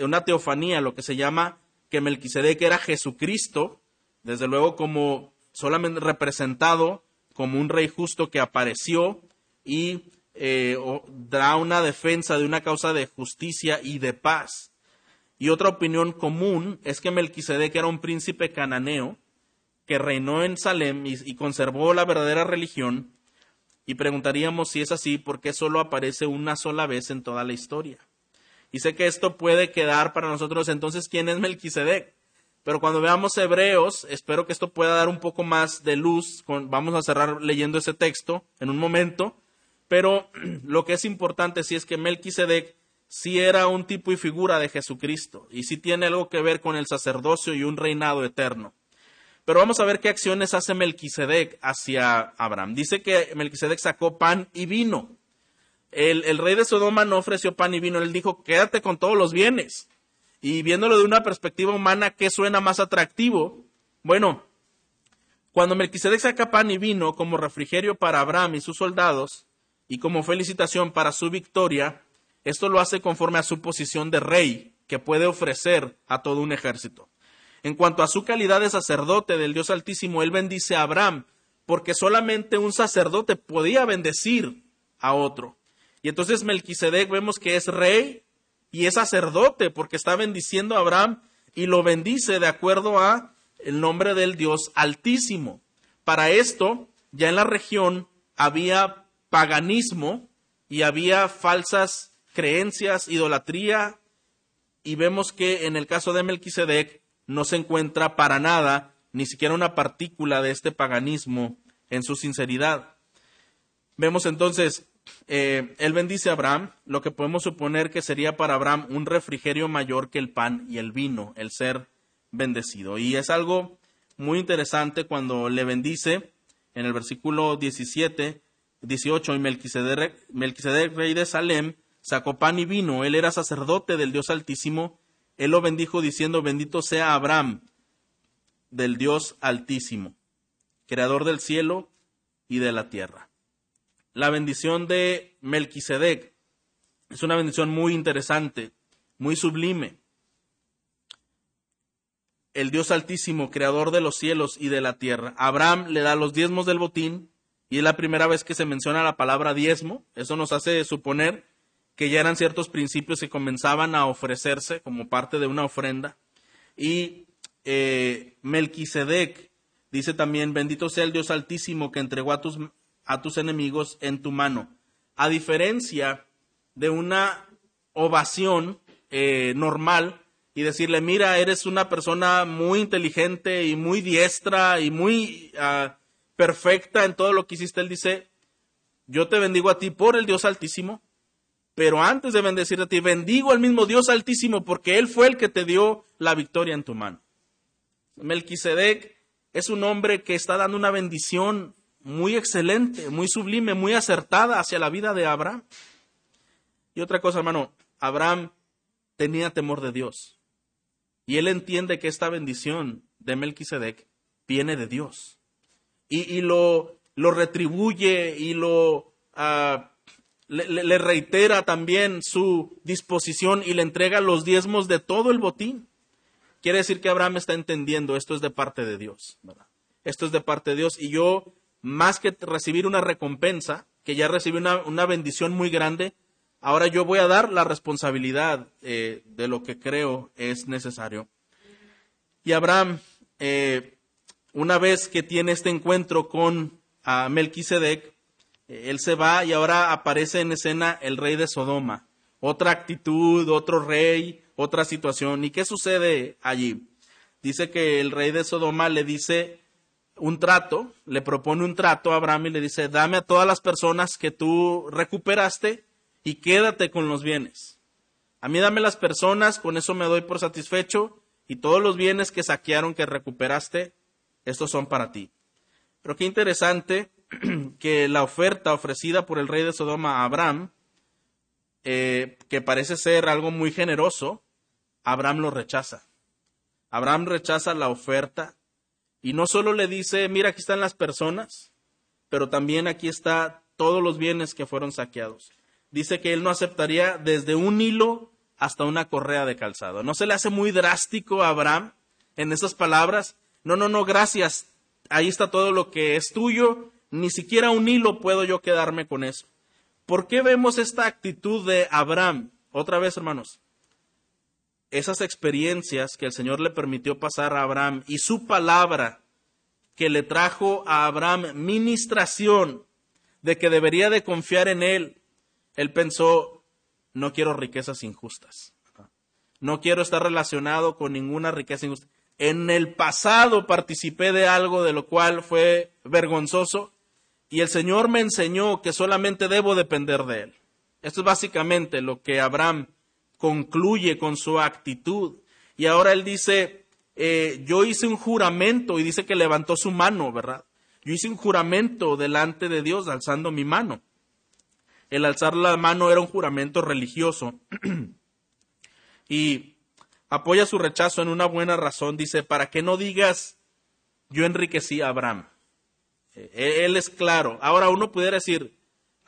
Una teofanía, lo que se llama que Melquisedec era Jesucristo, desde luego como solamente representado como un rey justo que apareció y eh, da una defensa de una causa de justicia y de paz. Y otra opinión común es que Melquisedec era un príncipe cananeo que reinó en Salem y, conservó la verdadera religión. Y preguntaríamos si es así, ¿por qué solo aparece una sola vez en toda la historia? Y sé que esto puede quedar para nosotros entonces, ¿quién es Melquisedec? Pero cuando veamos Hebreos, espero que esto pueda dar un poco más de luz. vamos a cerrar leyendo ese texto en un momento. Pero lo que es importante sí es que Melquisedec sí era un tipo y figura de Jesucristo y sí tiene algo que ver con el sacerdocio y un reinado eterno. Pero vamos a ver qué acciones hace Melquisedec hacia Abraham. Dice que Melquisedec sacó pan y vino el, rey de Sodoma no ofreció pan y vino, él dijo, quédate con todos los bienes. Y viéndolo de una perspectiva humana, ¿qué suena más atractivo? Bueno, cuando Melquisedec saca pan y vino como refrigerio para Abraham y sus soldados, y como felicitación para su victoria, esto lo hace conforme a su posición de rey que puede ofrecer a todo un ejército. En cuanto a su calidad de sacerdote del Dios Altísimo, él bendice a Abraham, porque solamente un sacerdote podía bendecir a otro. Y entonces Melquisedec vemos que es rey y es sacerdote porque está bendiciendo a Abraham y lo bendice de acuerdo a el nombre del Dios Altísimo. Para esto, ya en la región había paganismo y había falsas creencias, idolatría, y vemos que en el caso de Melquisedec no se encuentra para nada ni siquiera una partícula de este paganismo en su sinceridad. Vemos entonces eh, él bendice a Abraham, lo que podemos suponer que sería para Abraham un refrigerio mayor que el pan y el vino, el ser bendecido. Y es algo muy interesante cuando le bendice en el versículo 17, 18, y Melquisedec, Melquisedec, rey de Salem, sacó pan y vino, él era sacerdote del Dios Altísimo, él lo bendijo diciendo, bendito sea Abraham del Dios Altísimo, creador del cielo y de la tierra la bendición de Melquisedec es una bendición muy interesante, muy sublime. El Dios Altísimo, creador de los cielos y de la tierra. Abraham le da los diezmos del botín y es la primera vez que se menciona la palabra diezmo. Eso nos hace suponer que ya eran ciertos principios que comenzaban a ofrecerse como parte de una ofrenda. Y eh, Melquisedec dice también, bendito sea el Dios Altísimo que entregó a tus a tus enemigos en tu mano. A diferencia de una ovación eh, normal y decirle, mira, eres una persona muy inteligente y muy diestra y muy ah, perfecta en todo lo que hiciste, él dice, yo te bendigo a ti por el Dios Altísimo, pero antes de bendecirte a ti, bendigo al mismo Dios Altísimo porque Él fue el que te dio la victoria en tu mano. Melquisedec es un hombre que está dando una bendición muy excelente, muy sublime, muy acertada hacia la vida de Abraham. Y otra cosa, hermano, Abraham tenía temor de Dios. Y él entiende que esta bendición de Melquisedec viene de Dios. Y, lo, lo, retribuye y lo ah, le, reitera también su disposición y le entrega los diezmos de todo el botín. Quiere decir que Abraham está entendiendo, esto es de parte de Dios. Esto es de parte de Dios. Y yo, más que recibir una recompensa, que ya recibí una, bendición muy grande, ahora yo voy a dar la responsabilidad eh, de lo que creo es necesario. Y Abraham, eh, una vez que tiene este encuentro con Melquisedec, eh, él se va y ahora aparece en escena el rey de Sodoma. Otra actitud, otro rey, otra situación. ¿Y qué sucede allí? Dice que el rey de Sodoma le dice un trato, le propone un trato a Abraham y le dice, dame a todas las personas que tú recuperaste y quédate con los bienes. A mí dame las personas, con eso me doy por satisfecho y todos los bienes que saquearon, que recuperaste, estos son para ti. Pero qué interesante que la oferta ofrecida por el rey de Sodoma a Abraham, eh, que parece ser algo muy generoso, Abraham lo rechaza. Abraham rechaza la oferta y no solo le dice, mira, aquí están las personas, pero también aquí está todos los bienes que fueron saqueados. Dice que él no aceptaría desde un hilo hasta una correa de calzado. ¿No se le hace muy drástico a Abraham en esas palabras? No, no, no, gracias. Ahí está todo lo que es tuyo. Ni siquiera un hilo puedo yo quedarme con eso. ¿Por qué vemos esta actitud de Abraham? Otra vez, hermanos. Esas experiencias que el Señor le permitió pasar a Abraham y su palabra que le trajo a Abraham ministración de que debería de confiar en él, él pensó, no quiero riquezas injustas. No quiero estar relacionado con ninguna riqueza injusta. En el pasado participé de algo de lo cual fue vergonzoso y el Señor me enseñó que solamente debo depender de Él. Esto es básicamente lo que Abraham concluye con su actitud. Y ahora él dice, eh, yo hice un juramento y dice que levantó su mano, ¿verdad? Yo hice un juramento delante de Dios alzando mi mano. El alzar la mano era un juramento religioso. y apoya su rechazo en una buena razón. Dice, para que no digas, yo enriquecí a Abraham. E-, él es claro. Ahora uno pudiera decir,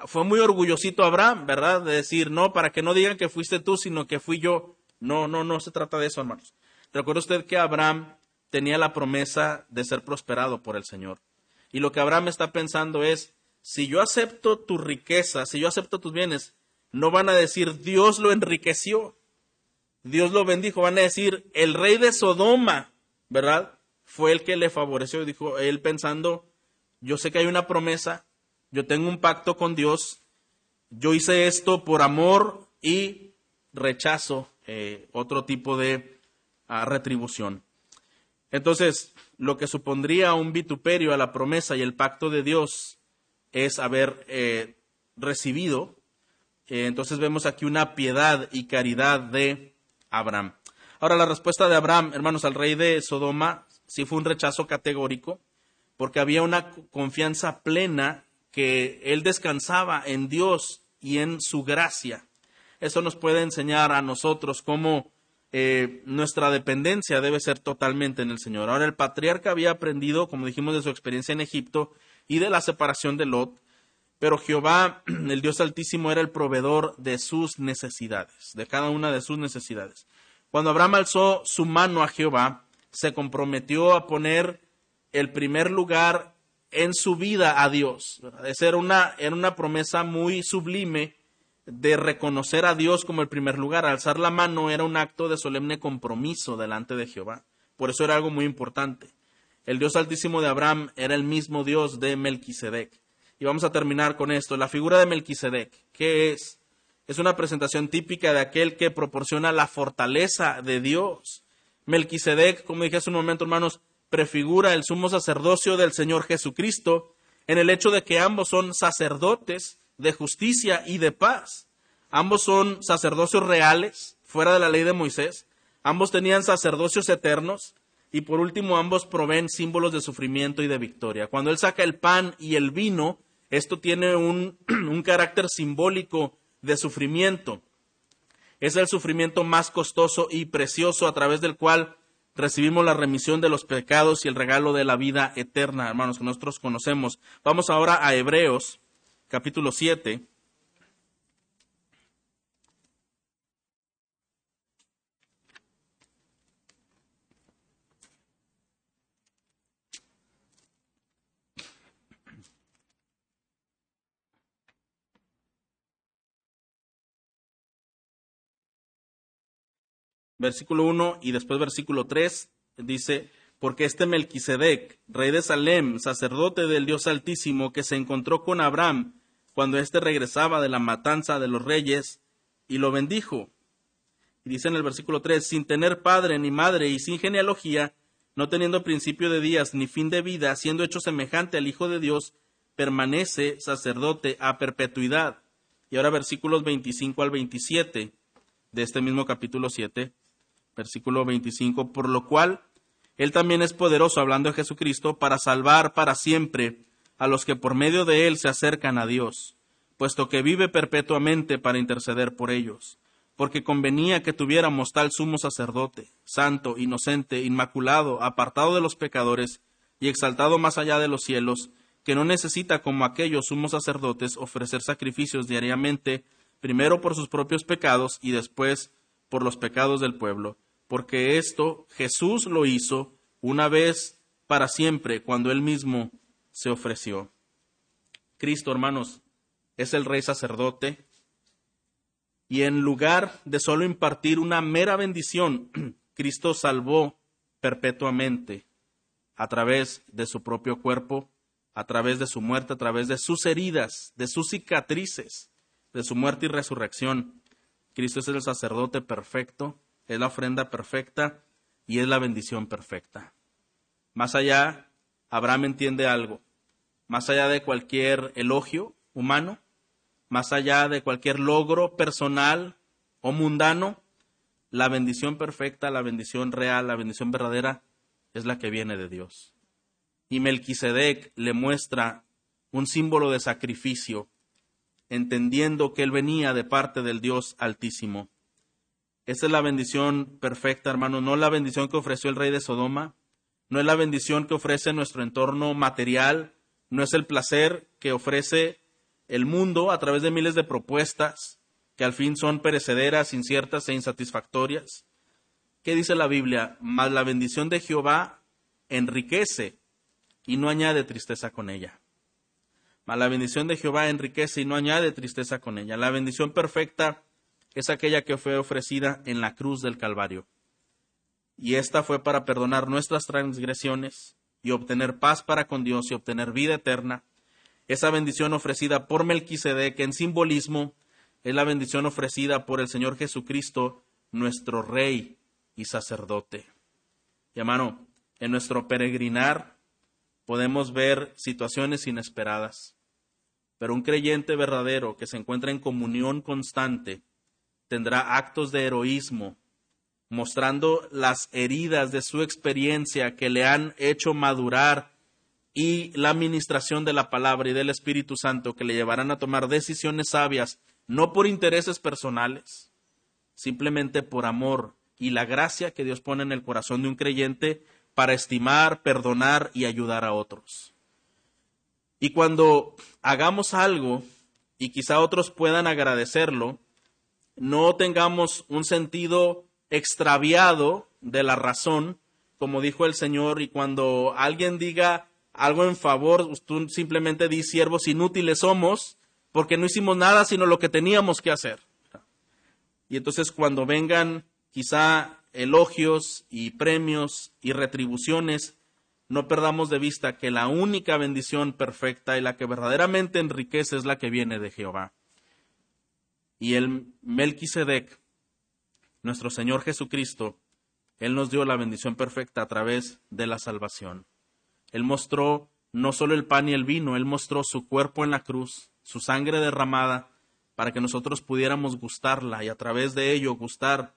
fue muy orgullosito Abraham, ¿verdad? De decir, no, para que no digan que fuiste tú, sino que fui yo. No, no, no se trata de eso, hermanos. Recuerda usted que Abraham tenía la promesa de ser prosperado por el Señor. Y lo que Abraham está pensando es, si yo acepto tu riqueza, si yo acepto tus bienes, no van a decir Dios lo enriqueció, Dios lo bendijo, van a decir el rey de Sodoma, ¿verdad? Fue el que le favoreció, dijo él pensando, yo sé que hay una promesa, yo tengo un pacto con Dios, yo hice esto por amor y rechazo eh, otro tipo de ah, retribución. Entonces, lo que supondría un vituperio a la promesa y el pacto de Dios es haber eh, recibido. Eh, entonces vemos aquí una piedad y caridad de Abraham. Ahora la respuesta de Abraham, hermanos, al rey de Sodoma, sí fue un rechazo categórico, porque había una confianza plena que él descansaba en Dios y en su gracia. Eso nos puede enseñar a nosotros cómo eh, nuestra dependencia debe ser totalmente en el Señor. Ahora el patriarca había aprendido, como dijimos, de su experiencia en Egipto, y de la separación de Lot, pero Jehová, el Dios Altísimo, era el proveedor de sus necesidades, de cada una de sus necesidades. Cuando Abraham alzó su mano a Jehová, se comprometió a poner el primer lugar en su vida a Dios. Esa era una, era una promesa muy sublime de reconocer a Dios como el primer lugar. Alzar la mano era un acto de solemne compromiso delante de Jehová. Por eso era algo muy importante. El Dios altísimo de Abraham era el mismo Dios de Melquisedec. Y vamos a terminar con esto. La figura de Melquisedec, ¿qué es? Es una presentación típica de aquel que proporciona la fortaleza de Dios. Melquisedec, como dije hace un momento, hermanos, prefigura el sumo sacerdocio del Señor Jesucristo, en el hecho de que ambos son sacerdotes de justicia y de paz. Ambos son sacerdocios reales, fuera de la ley de Moisés. Ambos tenían sacerdocios eternos. Y por último, ambos proveen símbolos de sufrimiento y de victoria. Cuando Él saca el pan y el vino, esto tiene un, un carácter simbólico de sufrimiento. Es el sufrimiento más costoso y precioso a través del cual recibimos la remisión de los pecados y el regalo de la vida eterna, hermanos, que nosotros conocemos. Vamos ahora a Hebreos, capítulo 7. Versículo 1 y después versículo 3 dice, porque este Melquisedec, rey de Salem, sacerdote del Dios Altísimo, que se encontró con Abraham cuando éste regresaba de la matanza de los reyes, y lo bendijo. Y dice en el versículo 3, sin tener padre ni madre y sin genealogía, no teniendo principio de días ni fin de vida, siendo hecho semejante al Hijo de Dios, permanece sacerdote a perpetuidad. Y ahora versículos 25 al 27 de este mismo capítulo 7 versículo 25, por lo cual Él también es poderoso, hablando de Jesucristo, para salvar para siempre a los que por medio de Él se acercan a Dios, puesto que vive perpetuamente para interceder por ellos, porque convenía que tuviéramos tal sumo sacerdote, santo, inocente, inmaculado, apartado de los pecadores y exaltado más allá de los cielos, que no necesita como aquellos sumos sacerdotes ofrecer sacrificios diariamente, primero por sus propios pecados y después por los pecados del pueblo, porque esto Jesús lo hizo una vez para siempre cuando él mismo se ofreció. Cristo, hermanos, es el rey sacerdote y en lugar de solo impartir una mera bendición, Cristo salvó perpetuamente a través de su propio cuerpo, a través de su muerte, a través de sus heridas, de sus cicatrices, de su muerte y resurrección. Cristo es el sacerdote perfecto es la ofrenda perfecta y es la bendición perfecta. Más allá, Abraham entiende algo. Más allá de cualquier elogio humano, más allá de cualquier logro personal o mundano, la bendición perfecta, la bendición real, la bendición verdadera es la que viene de Dios. Y Melquisedec le muestra un símbolo de sacrificio, entendiendo que él venía de parte del Dios Altísimo. Esa es la bendición perfecta, hermano, no la bendición que ofreció el rey de Sodoma, no es la bendición que ofrece nuestro entorno material, no es el placer que ofrece el mundo a través de miles de propuestas que al fin son perecederas, inciertas e insatisfactorias. ¿Qué dice la Biblia? Mas la bendición de Jehová enriquece y no añade tristeza con ella. Mas la bendición de Jehová enriquece y no añade tristeza con ella. La bendición perfecta es aquella que fue ofrecida en la cruz del Calvario. Y esta fue para perdonar nuestras transgresiones y obtener paz para con Dios y obtener vida eterna. Esa bendición ofrecida por Melquisedec en simbolismo es la bendición ofrecida por el Señor Jesucristo, nuestro Rey y sacerdote. Y hermano, en nuestro peregrinar podemos ver situaciones inesperadas, pero un creyente verdadero que se encuentra en comunión constante tendrá actos de heroísmo, mostrando las heridas de su experiencia que le han hecho madurar y la administración de la palabra y del Espíritu Santo que le llevarán a tomar decisiones sabias, no por intereses personales, simplemente por amor y la gracia que Dios pone en el corazón de un creyente para estimar, perdonar y ayudar a otros. Y cuando hagamos algo y quizá otros puedan agradecerlo, no tengamos un sentido extraviado de la razón, como dijo el Señor, y cuando alguien diga algo en favor, tú simplemente di siervos inútiles somos, porque no hicimos nada sino lo que teníamos que hacer. Y entonces cuando vengan quizá elogios y premios y retribuciones, no perdamos de vista que la única bendición perfecta y la que verdaderamente enriquece es la que viene de Jehová. Y el Melquisedec, nuestro Señor Jesucristo, Él nos dio la bendición perfecta a través de la salvación. Él mostró no solo el pan y el vino, Él mostró su cuerpo en la cruz, su sangre derramada, para que nosotros pudiéramos gustarla y a través de ello gustar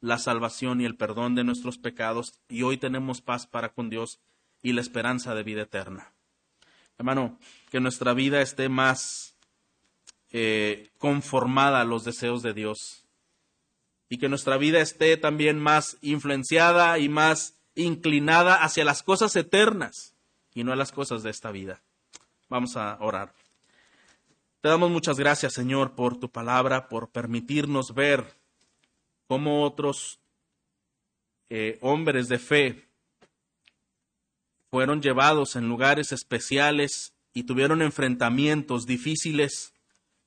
la salvación y el perdón de nuestros pecados. Y hoy tenemos paz para con Dios y la esperanza de vida eterna. Hermano, que nuestra vida esté más eh, conformada a los deseos de Dios y que nuestra vida esté también más influenciada y más inclinada hacia las cosas eternas y no a las cosas de esta vida. Vamos a orar. Te damos muchas gracias, Señor, por tu palabra, por permitirnos ver cómo otros eh, hombres de fe fueron llevados en lugares especiales y tuvieron enfrentamientos difíciles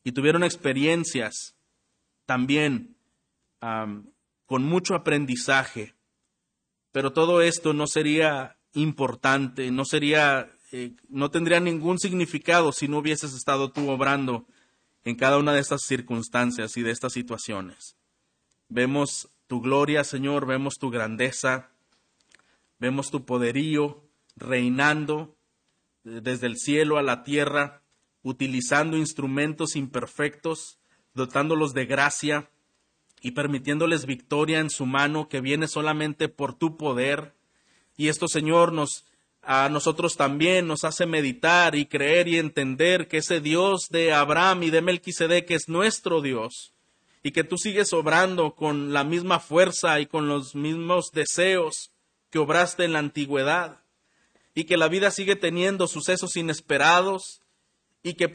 y tuvieron experiencias también con mucho aprendizaje. Pero todo esto no sería importante, no sería, eh, no tendría ningún significado si no hubieses estado tú obrando en cada una de estas circunstancias y de estas situaciones. Vemos tu gloria, Señor, vemos tu grandeza, vemos tu poderío reinando desde el cielo a la tierra, utilizando instrumentos imperfectos, dotándolos de gracia y permitiéndoles victoria en su mano que viene solamente por tu poder. Y esto, Señor, nos a nosotros también nos hace meditar y creer y entender que ese Dios de Abraham y de Melquisedec es nuestro Dios y que tú sigues obrando con la misma fuerza y con los mismos deseos que obraste en la antigüedad y que la vida sigue teniendo sucesos inesperados y que